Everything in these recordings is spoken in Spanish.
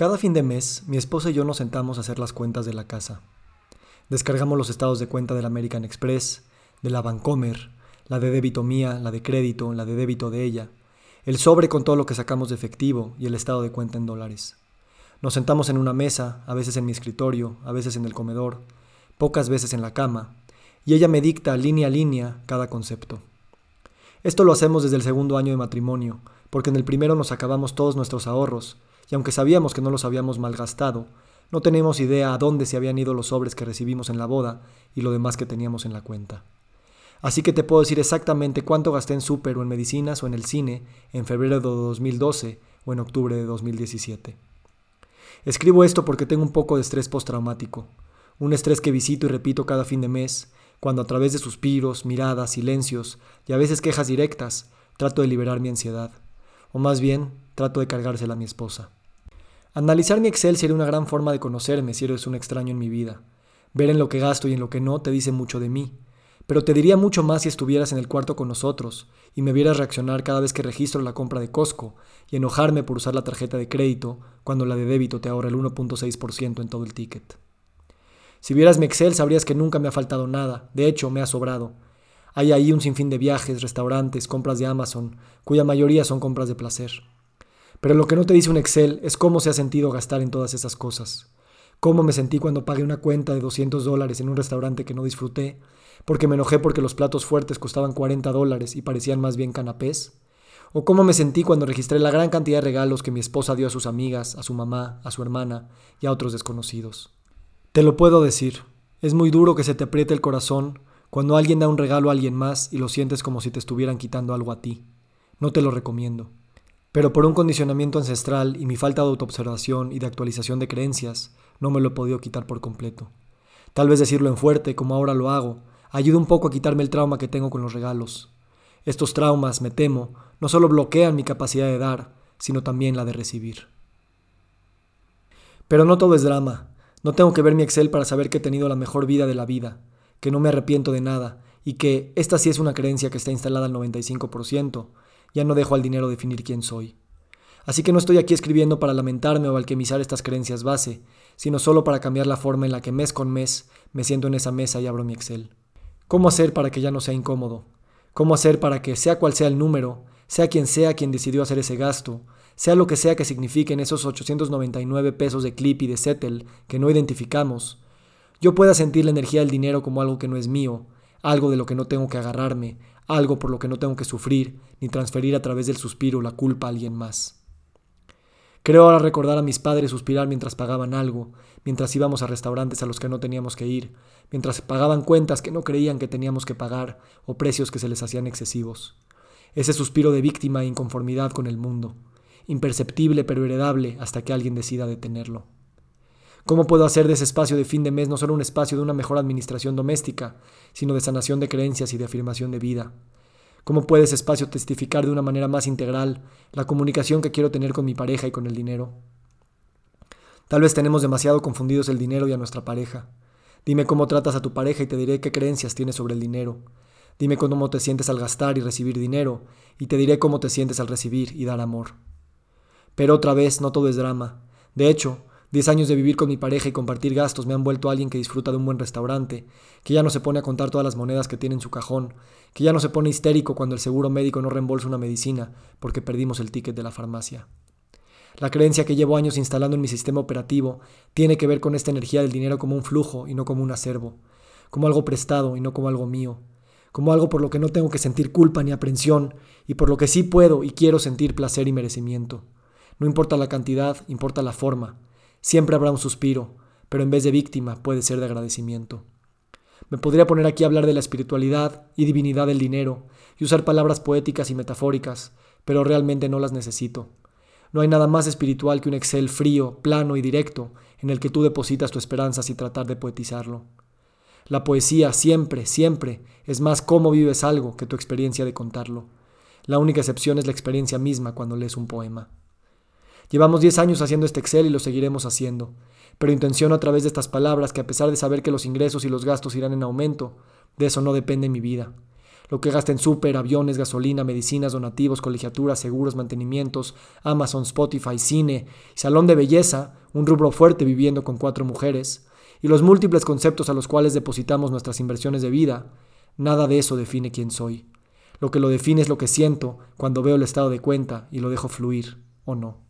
Cada fin de mes, mi esposa y yo nos sentamos a hacer las cuentas de la casa. Descargamos los estados de cuenta del American Express, de la Bancomer, la de débito mía, la de crédito, la de débito de ella, el sobre con todo lo que sacamos de efectivo y el estado de cuenta en dólares. Nos sentamos en una mesa, a veces en mi escritorio, a veces en el comedor, pocas veces en la cama, y ella me dicta línea a línea cada concepto. Esto lo hacemos desde el segundo año de matrimonio, porque en el primero nos acabamos todos nuestros ahorros, y aunque sabíamos que no los habíamos malgastado, no tenemos idea a dónde se habían ido los sobres que recibimos en la boda y lo demás que teníamos en la cuenta. Así que te puedo decir exactamente cuánto gasté en súper o en medicinas o en el cine en febrero de 2012 o en octubre de 2017. Escribo esto porque tengo un poco de estrés postraumático, un estrés que visito y repito cada fin de mes, cuando a través de suspiros, miradas, silencios y a veces quejas directas trato de liberar mi ansiedad, o más bien trato de cargársela a mi esposa. Analizar mi Excel sería una gran forma de conocerme si eres un extraño en mi vida. Ver en lo que gasto y en lo que no te dice mucho de mí. Pero te diría mucho más si estuvieras en el cuarto con nosotros y me vieras reaccionar cada vez que registro la compra de Costco y enojarme por usar la tarjeta de crédito cuando la de débito te ahorra el 1.6% en todo el ticket. Si vieras mi Excel sabrías que nunca me ha faltado nada, de hecho me ha sobrado. Hay ahí un sinfín de viajes, restaurantes, compras de Amazon, cuya mayoría son compras de placer. Pero lo que no te dice un Excel es cómo se ha sentido gastar en todas esas cosas. Cómo me sentí cuando pagué una cuenta de 200 dólares en un restaurante que no disfruté, porque me enojé porque los platos fuertes costaban 40 dólares y parecían más bien canapés. O cómo me sentí cuando registré la gran cantidad de regalos que mi esposa dio a sus amigas, a su mamá, a su hermana y a otros desconocidos. Te lo puedo decir, es muy duro que se te apriete el corazón cuando alguien da un regalo a alguien más y lo sientes como si te estuvieran quitando algo a ti. No te lo recomiendo. Pero por un condicionamiento ancestral y mi falta de autoobservación y de actualización de creencias, no me lo he podido quitar por completo. Tal vez decirlo en fuerte, como ahora lo hago, ayuda un poco a quitarme el trauma que tengo con los regalos. Estos traumas, me temo, no solo bloquean mi capacidad de dar, sino también la de recibir. Pero no todo es drama. No tengo que ver mi Excel para saber que he tenido la mejor vida de la vida, que no me arrepiento de nada y que esta sí es una creencia que está instalada al 95%, ya no dejo al dinero definir quién soy. Así que no estoy aquí escribiendo para lamentarme o alquimizar estas creencias base, sino solo para cambiar la forma en la que mes con mes me siento en esa mesa y abro mi Excel. ¿Cómo hacer para que ya no sea incómodo? ¿Cómo hacer para que, sea cual sea el número, sea quien sea quien decidió hacer ese gasto, sea lo que sea que signifiquen esos 899 pesos de clip y de settle que no identificamos, yo pueda sentir la energía del dinero como algo que no es mío, algo de lo que no tengo que agarrarme, algo por lo que no tengo que sufrir, ni transferir a través del suspiro la culpa a alguien más. Creo ahora recordar a mis padres suspirar mientras pagaban algo, mientras íbamos a restaurantes a los que no teníamos que ir, mientras pagaban cuentas que no creían que teníamos que pagar o precios que se les hacían excesivos. Ese suspiro de víctima e inconformidad con el mundo, imperceptible pero heredable hasta que alguien decida detenerlo. ¿Cómo puedo hacer de ese espacio de fin de mes no solo un espacio de una mejor administración doméstica, sino de sanación de creencias y de afirmación de vida? ¿Cómo puede ese espacio testificar de una manera más integral la comunicación que quiero tener con mi pareja y con el dinero? Tal vez tenemos demasiado confundidos el dinero y a nuestra pareja. Dime cómo tratas a tu pareja y te diré qué creencias tienes sobre el dinero. Dime cómo te sientes al gastar y recibir dinero, y te diré cómo te sientes al recibir y dar amor. Pero otra vez, no todo es drama. De hecho, Diez años de vivir con mi pareja y compartir gastos me han vuelto alguien que disfruta de un buen restaurante, que ya no se pone a contar todas las monedas que tiene en su cajón, que ya no se pone histérico cuando el seguro médico no reembolsa una medicina porque perdimos el ticket de la farmacia. La creencia que llevo años instalando en mi sistema operativo tiene que ver con esta energía del dinero como un flujo y no como un acervo, como algo prestado y no como algo mío, como algo por lo que no tengo que sentir culpa ni aprensión y por lo que sí puedo y quiero sentir placer y merecimiento. No importa la cantidad, importa la forma. Siempre habrá un suspiro, pero en vez de víctima puede ser de agradecimiento. Me podría poner aquí a hablar de la espiritualidad y divinidad del dinero y usar palabras poéticas y metafóricas, pero realmente no las necesito. No hay nada más espiritual que un Excel frío, plano y directo en el que tú depositas tu esperanza sin tratar de poetizarlo. La poesía siempre, siempre es más cómo vives algo que tu experiencia de contarlo. La única excepción es la experiencia misma cuando lees un poema. Llevamos 10 años haciendo este Excel y lo seguiremos haciendo, pero intenciono a través de estas palabras que a pesar de saber que los ingresos y los gastos irán en aumento, de eso no depende mi vida. lo que gasta en súper, aviones, gasolina, medicinas, donativos, colegiaturas, seguros, mantenimientos, Amazon, Spotify, cine, salón de belleza, un rubro fuerte viviendo con cuatro mujeres, y los múltiples conceptos a los cuales depositamos nuestras inversiones de vida, nada de eso define quién soy. Lo que lo define es lo que siento cuando veo el estado de cuenta y lo dejo fluir o no.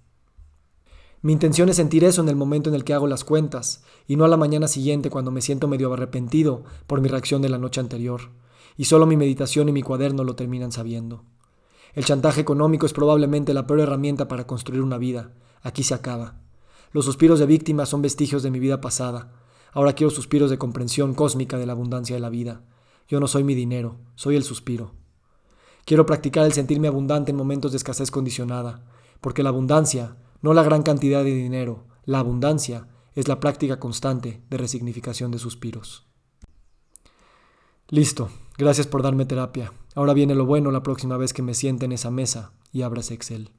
Mi intención es sentir eso en el momento en el que hago las cuentas, y no a la mañana siguiente cuando me siento medio arrepentido por mi reacción de la noche anterior y solo mi meditación y mi cuaderno lo terminan sabiendo. El chantaje económico es probablemente la peor herramienta para construir una vida. Aquí se acaba. Los suspiros de víctima son vestigios de mi vida pasada. Ahora quiero suspiros de comprensión cósmica de la abundancia de la vida. Yo no soy mi dinero, soy el suspiro. Quiero practicar el sentirme abundante en momentos de escasez condicionada, porque la abundancia, no la gran cantidad de dinero, la abundancia es la práctica constante de resignificación de suspiros. Listo, gracias por darme terapia. Ahora viene lo bueno la próxima vez que me siente en esa mesa y abras Excel.